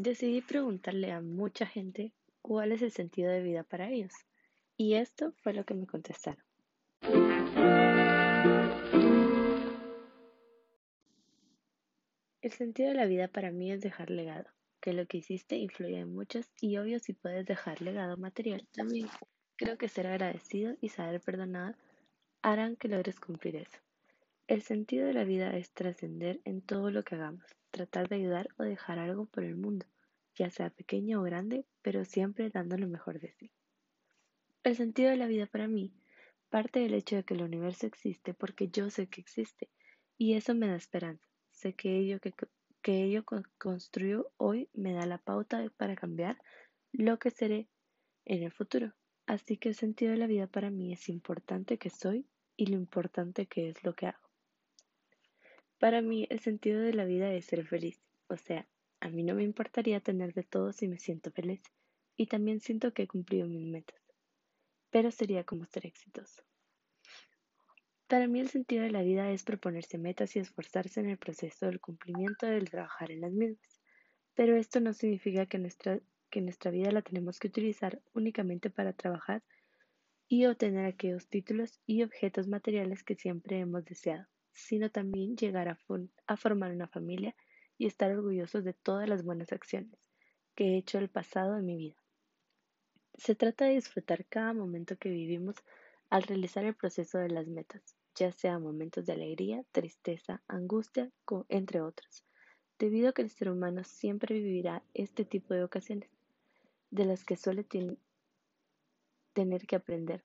Decidí preguntarle a mucha gente cuál es el sentido de vida para ellos. Y esto fue lo que me contestaron. El sentido de la vida para mí es dejar legado, que lo que hiciste influye en muchos y obvio si puedes dejar legado material también. Creo que ser agradecido y saber perdonar harán que logres cumplir eso. El sentido de la vida es trascender en todo lo que hagamos, tratar de ayudar o dejar algo por el mundo, ya sea pequeño o grande, pero siempre dando lo mejor de sí. El sentido de la vida para mí parte del hecho de que el universo existe porque yo sé que existe y eso me da esperanza. Sé que ello que, ello hoy me da la pauta para cambiar lo que seré en el futuro. Así que el sentido de la vida para mí es importante que soy y lo importante que es lo que hago. Para mí el sentido de la vida es ser feliz. O sea, a mí no me importaría tener de todo si me siento feliz. Y también siento que he cumplido mis metas. Pero sería como ser exitoso. Para mí el sentido de la vida es proponerse metas y esforzarse en el proceso del cumplimiento del trabajar en las mismas. Pero esto no significa que nuestra que nuestra vida la tenemos que utilizar únicamente para trabajar y obtener aquellos títulos y objetos materiales que siempre hemos deseado, sino también llegar a, formar una familia y estar orgullosos de todas las buenas acciones que he hecho el pasado en mi vida. Se trata de disfrutar cada momento que vivimos al realizar el proceso de las metas, ya sea momentos de alegría, tristeza, angustia, entre otros, debido a que el ser humano siempre vivirá este tipo de ocasiones de las que suele tener que aprender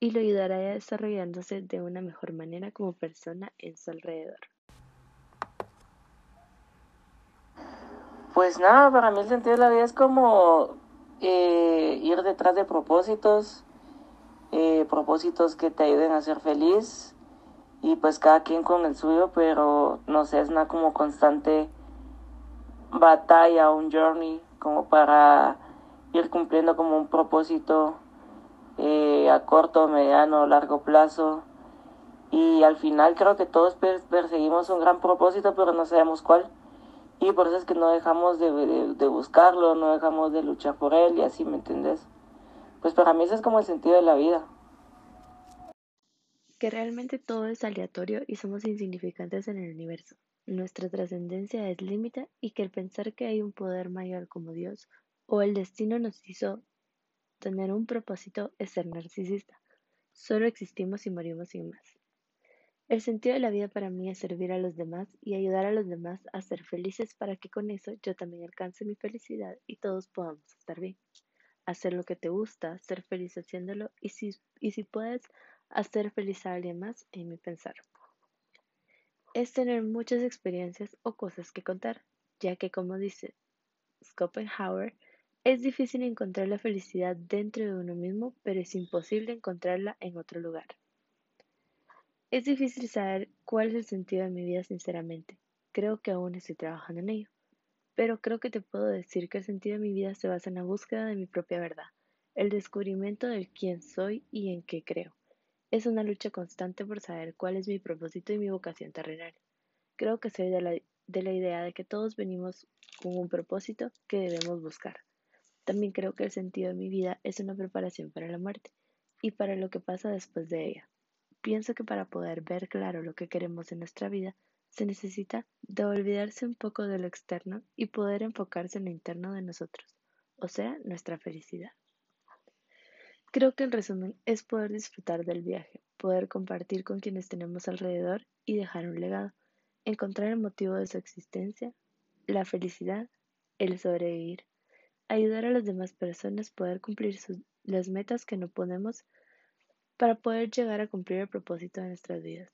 y lo ayudará a desarrollándose de una mejor manera como persona en su alrededor. Pues nada, para mí el sentido de la vida es como eh, ir detrás de propósitos, eh, propósitos que te ayuden a ser feliz y pues cada quien con el suyo, pero no sé, es una como constante batalla, un journey como para ir cumpliendo como un propósito a corto, mediano, largo plazo. Y al final creo que todos perseguimos un gran propósito, pero no sabemos cuál. Y por eso es que no dejamos de, de, buscarlo, no dejamos de luchar por él y así, ¿me entendés? Pues para mí ese es como el sentido de la vida. Que realmente todo es aleatorio y somos insignificantes en el universo. Nuestra trascendencia es límite y que el pensar que hay un poder mayor como Dios o el destino nos hizo tener un propósito es ser narcisista. Solo existimos y morimos sin más. El sentido de la vida para mí es servir a los demás y ayudar a los demás a ser felices para que con eso yo también alcance mi felicidad y todos podamos estar bien. Hacer lo que te gusta, ser feliz haciéndolo y si, y si puedes, hacer feliz a alguien más en mi pensar. Es tener muchas experiencias o cosas que contar, ya que como dice Schopenhauer, es difícil encontrar la felicidad dentro de uno mismo, pero es imposible encontrarla en otro lugar. Es difícil saber cuál es el sentido de mi vida sinceramente. Creo que aún estoy trabajando en ello. Pero creo que te puedo decir que el sentido de mi vida se basa en la búsqueda de mi propia verdad, el descubrimiento del quién soy y en qué creo. Es una lucha constante por saber cuál es mi propósito y mi vocación terrenal. Creo que soy de la, de la idea de que todos venimos con un propósito que debemos buscar. También creo que el sentido de mi vida es una preparación para la muerte y para lo que pasa después de ella. Pienso que para poder ver claro lo que queremos en nuestra vida, se necesita de olvidarse un poco de lo externo y poder enfocarse en lo interno de nosotros, o sea, nuestra felicidad. Creo que en resumen es poder disfrutar del viaje, poder compartir con quienes tenemos alrededor y dejar un legado, encontrar el motivo de su existencia, la felicidad, el sobrevivir, ayudar a las demás personas poder cumplir las metas que no ponemos para poder llegar a cumplir el propósito de nuestras vidas.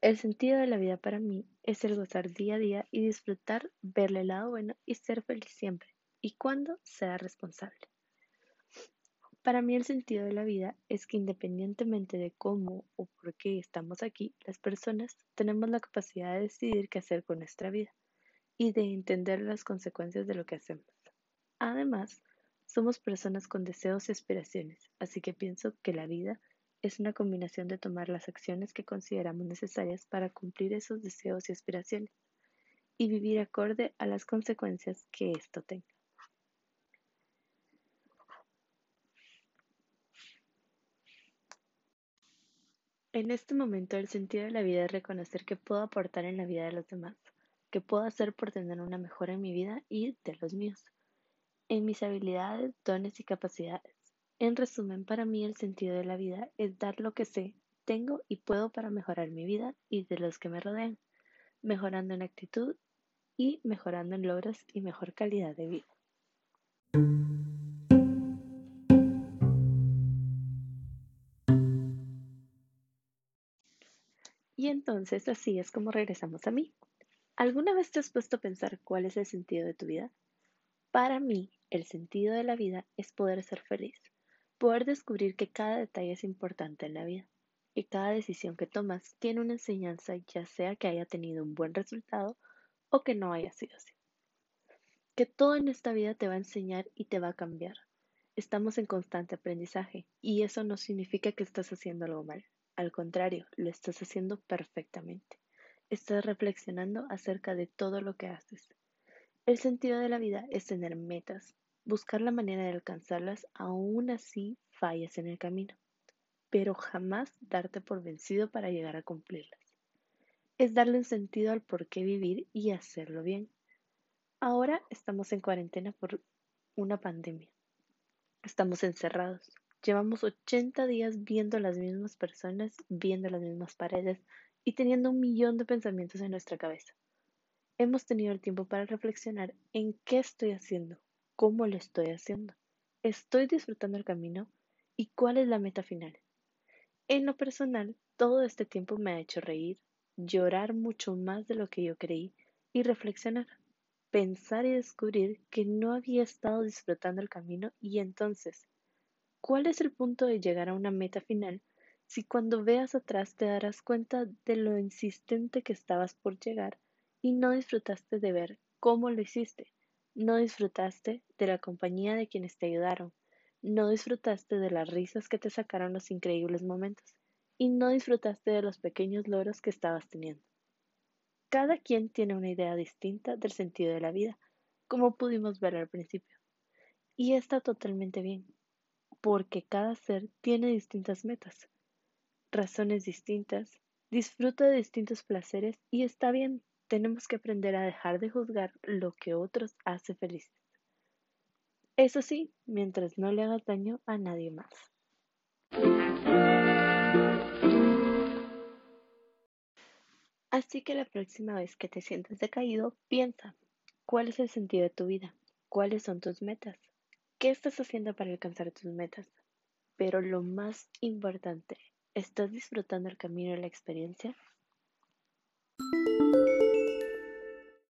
El sentido de la vida para mí es el gozar día a día y disfrutar, verle el lado bueno y ser feliz siempre, y cuando sea responsable. Para mí el sentido de la vida es que independientemente de cómo o por qué estamos aquí, las personas tenemos la capacidad de decidir qué hacer con nuestra vida y de entender las consecuencias de lo que hacemos. Además, somos personas con deseos y aspiraciones, así que pienso que la vida es una combinación de tomar las acciones que consideramos necesarias para cumplir esos deseos y aspiraciones. y vivir acorde a las consecuencias que esto tenga. En este momento el sentido de la vida es reconocer que puedo aportar en la vida de los demás, que puedo hacer por tener una mejora en mi vida y de los míos, en mis habilidades, dones y capacidades. En resumen, para mí el sentido de la vida es dar lo que sé, tengo y puedo para mejorar mi vida y de los que me rodean, mejorando en actitud y mejorando en logros y mejor calidad de vida. Y entonces así es como regresamos a mí. ¿Alguna vez te has puesto a pensar cuál es el sentido de tu vida? Para mí, el sentido de la vida es poder ser feliz, poder descubrir que cada detalle es importante en la vida, que cada decisión que tomas tiene una enseñanza, ya sea que haya tenido un buen resultado o que no haya sido así. Que todo en esta vida te va a enseñar y te va a cambiar. Estamos en constante aprendizaje y eso no significa que estás haciendo algo mal. Al contrario, lo estás haciendo perfectamente. Estás reflexionando acerca de todo lo que haces. El sentido de la vida es tener metas, buscar la manera de alcanzarlas, aún así fallas en el camino, pero jamás darte por vencido para llegar a cumplirlas. Es darle un sentido al por qué vivir y hacerlo bien. Ahora estamos en cuarentena por una pandemia. Estamos encerrados. Llevamos 80 días viendo las mismas personas, viendo las mismas paredes y teniendo un millón de pensamientos en nuestra cabeza. Hemos tenido el tiempo para reflexionar en qué estoy haciendo, cómo lo estoy haciendo, estoy disfrutando el camino y cuál es la meta final. En lo personal, todo este tiempo me ha hecho reír, llorar mucho más de lo que yo creí y reflexionar, pensar y descubrir que no había estado disfrutando el camino y entonces, ¿cuál es el punto de llegar a una meta final si cuando veas atrás te darás cuenta de lo insistente que estabas por llegar y no disfrutaste de ver cómo lo hiciste, no disfrutaste de la compañía de quienes te ayudaron, no disfrutaste de las risas que te sacaron los increíbles momentos y no disfrutaste de los pequeños logros que estabas teniendo. Cada quien tiene una idea distinta del sentido de la vida, como pudimos ver al principio. Y está totalmente bien, porque cada ser tiene distintas metas razones distintas, disfruta de distintos placeres y está bien, tenemos que aprender a dejar de juzgar lo que otros hace felices. Eso sí, mientras no le hagas daño a nadie más. Así que la próxima vez que te sientas decaído, piensa, ¿cuál es el sentido de tu vida? ¿Cuáles son tus metas? ¿Qué estás haciendo para alcanzar tus metas? Pero lo más importante, ¿Estás disfrutando el camino y la experiencia?